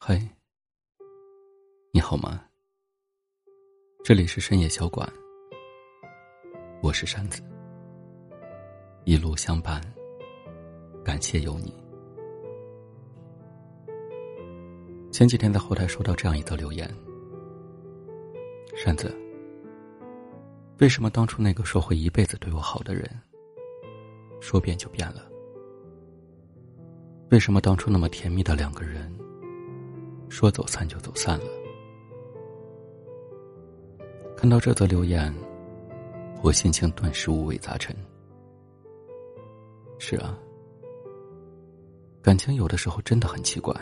嗨，你好吗？这里是深夜小馆，我是山子，一路相伴，感谢有你。前几天在后台收到这样一则留言：山子，为什么当初那个说会一辈子对我好的人，说变就变了？为什么当初那么甜蜜的两个人，说走散就走散了？看到这则留言，我心情顿时五味杂陈。是啊，感情有的时候真的很奇怪。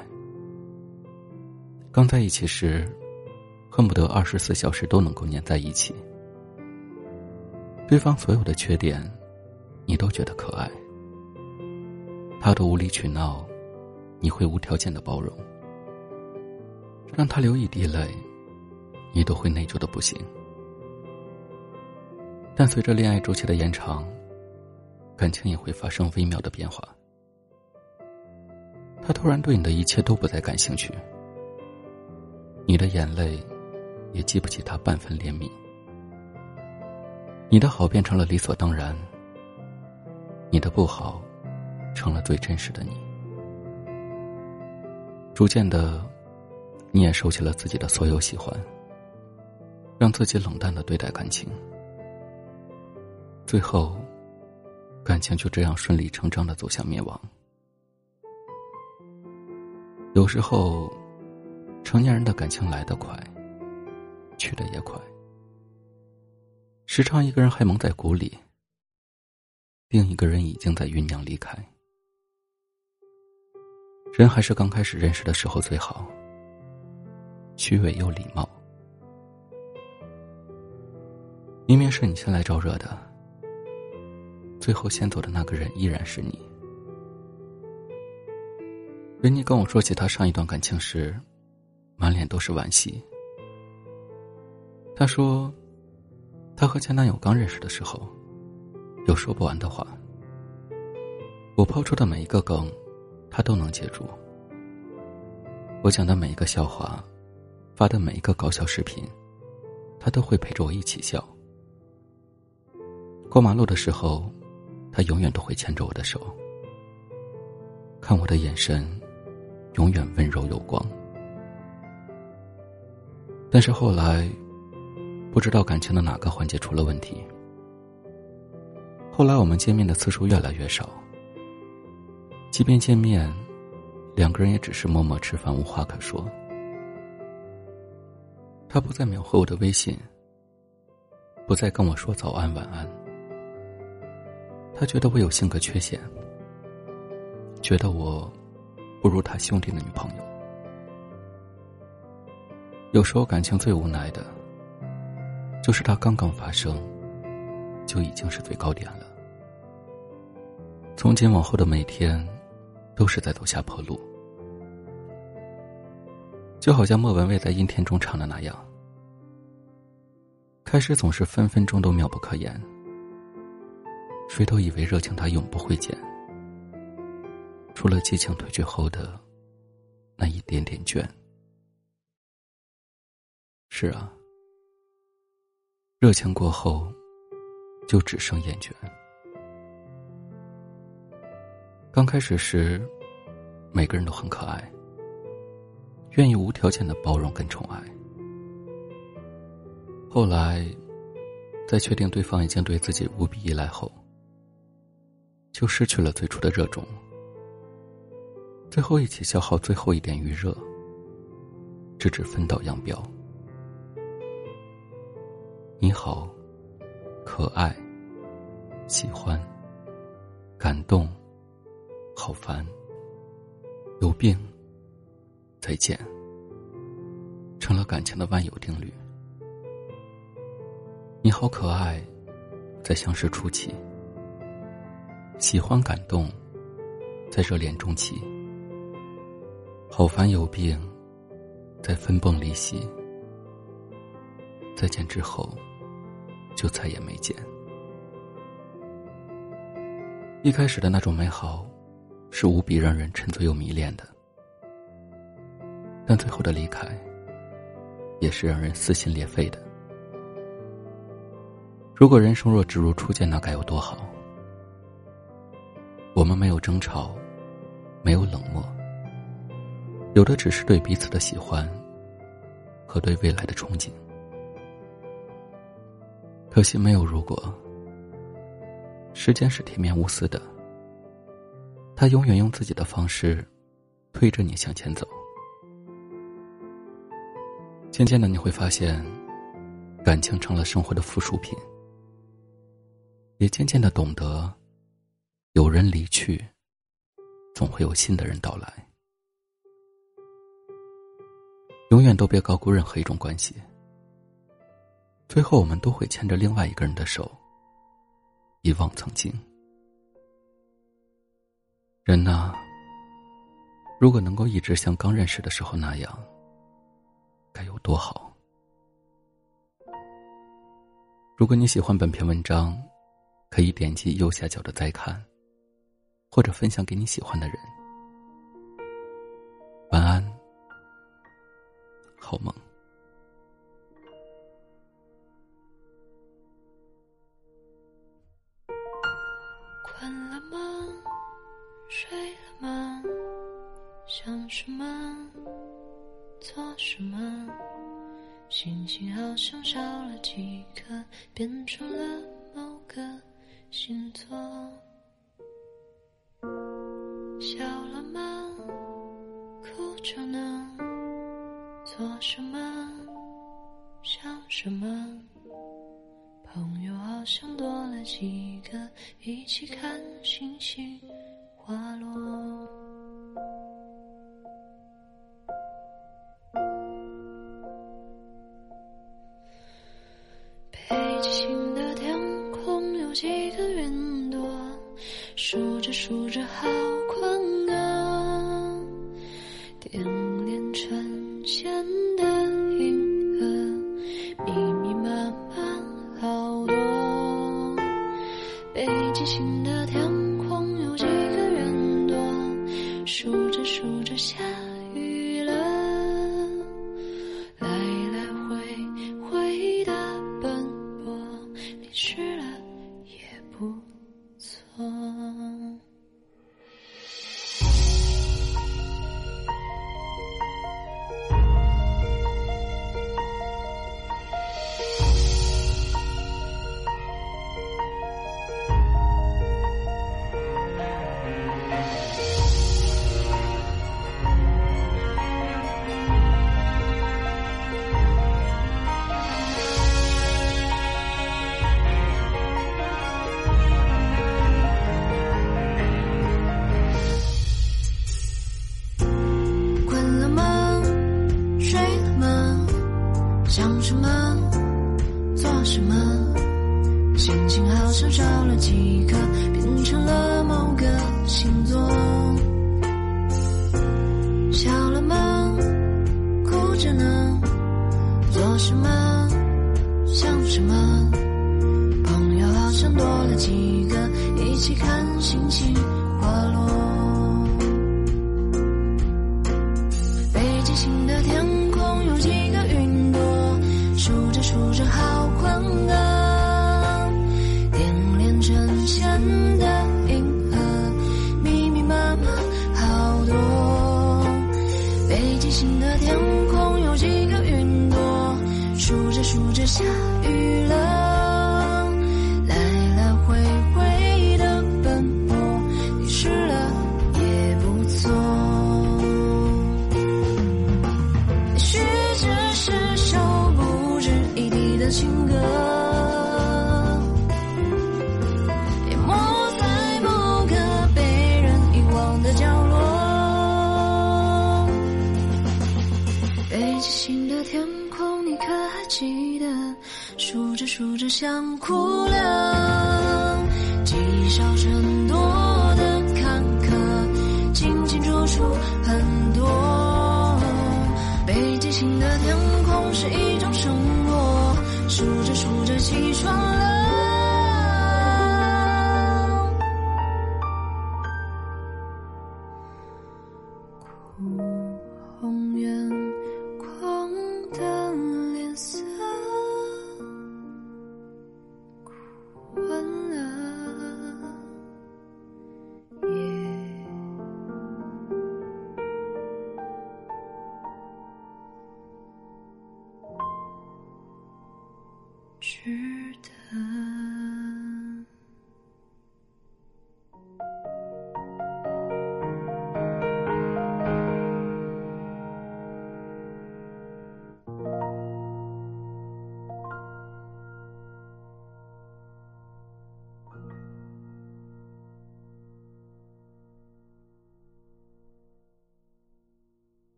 刚在一起时，恨不得二十四小时都能够黏在一起，对方所有的缺点，你都觉得可爱。他的无理取闹，你会无条件的包容；让他流一滴泪，你都会内疚的不行。但随着恋爱周期的延长，感情也会发生微妙的变化。他突然对你的一切都不再感兴趣，你的眼泪也激不起他半分怜悯，你的好变成了理所当然，你的不好。成了最真实的你。逐渐的，你也收起了自己的所有喜欢，让自己冷淡的对待感情。最后，感情就这样顺理成章的走向灭亡。有时候，成年人的感情来得快，去的也快。时常一个人还蒙在鼓里，另一个人已经在酝酿离开。人还是刚开始认识的时候最好，虚伪又礼貌。明明是你先来招惹的，最后先走的那个人依然是你。维尼跟我说起他上一段感情时，满脸都是惋惜。他说，他和前男友刚认识的时候，有说不完的话。我抛出的每一个梗。他都能接住。我讲的每一个笑话，发的每一个搞笑视频，他都会陪着我一起笑。过马路的时候，他永远都会牵着我的手，看我的眼神，永远温柔有光。但是后来，不知道感情的哪个环节出了问题。后来我们见面的次数越来越少。即便见面，两个人也只是默默吃饭，无话可说。他不再秒回我的微信，不再跟我说早安晚安。他觉得我有性格缺陷，觉得我不如他兄弟的女朋友。有时候感情最无奈的，就是他刚刚发生，就已经是最高点了。从今往后的每天。都是在走下坡路，就好像莫文蔚在《阴天》中唱的那样：“开始总是分分钟都妙不可言，谁都以为热情它永不会减，除了激情褪去后的那一点点倦。”是啊，热情过后，就只剩厌倦。刚开始时，每个人都很可爱，愿意无条件的包容跟宠爱。后来，在确定对方已经对自己无比依赖后，就失去了最初的热衷，最后一起消耗最后一点余热，直至分道扬镳。你好，可爱，喜欢，感动。好烦，有病。再见，成了感情的万有定律。你好可爱，在相识初期；喜欢感动，在热恋中期；好烦有病，在分崩离析。再见之后，就再也没见。一开始的那种美好。是无比让人沉醉又迷恋的，但最后的离开，也是让人撕心裂肺的。如果人生若只如初见，那该有多好？我们没有争吵，没有冷漠，有的只是对彼此的喜欢和对未来的憧憬。可惜没有如果。时间是铁面无私的，他永远用自己的方式推着你向前走。渐渐的，你会发现，感情成了生活的附属品。也渐渐的懂得，有人离去，总会有新的人到来。永远都别高估任何一种关系，最后我们都会牵着另外一个人的手，遗忘曾经。人呐，如果能够一直像刚认识的时候那样。该有多好！如果你喜欢本篇文章，可以点击右下角的再看，或者分享给你喜欢的人。晚安，好梦。困了吗？睡了吗？想什么？做什么？心情好像少了几颗，变成了某个星座。笑了吗？哭着呢？做什么？想什么？朋友好像多了几个，一起看星星滑落。几个云朵，数着数着好困啊，点点成线的银河，密密麻麻好多。北极星的天空有几个云朵，数着数着下。什么？想什么？朋友好像多了几个，一起看星星滑落。北极星的天空，你可还记得？数着数着想哭了，积少成多的坎坷，清清楚楚很多。北极星的天空是一种生活，数着数着起床了，去。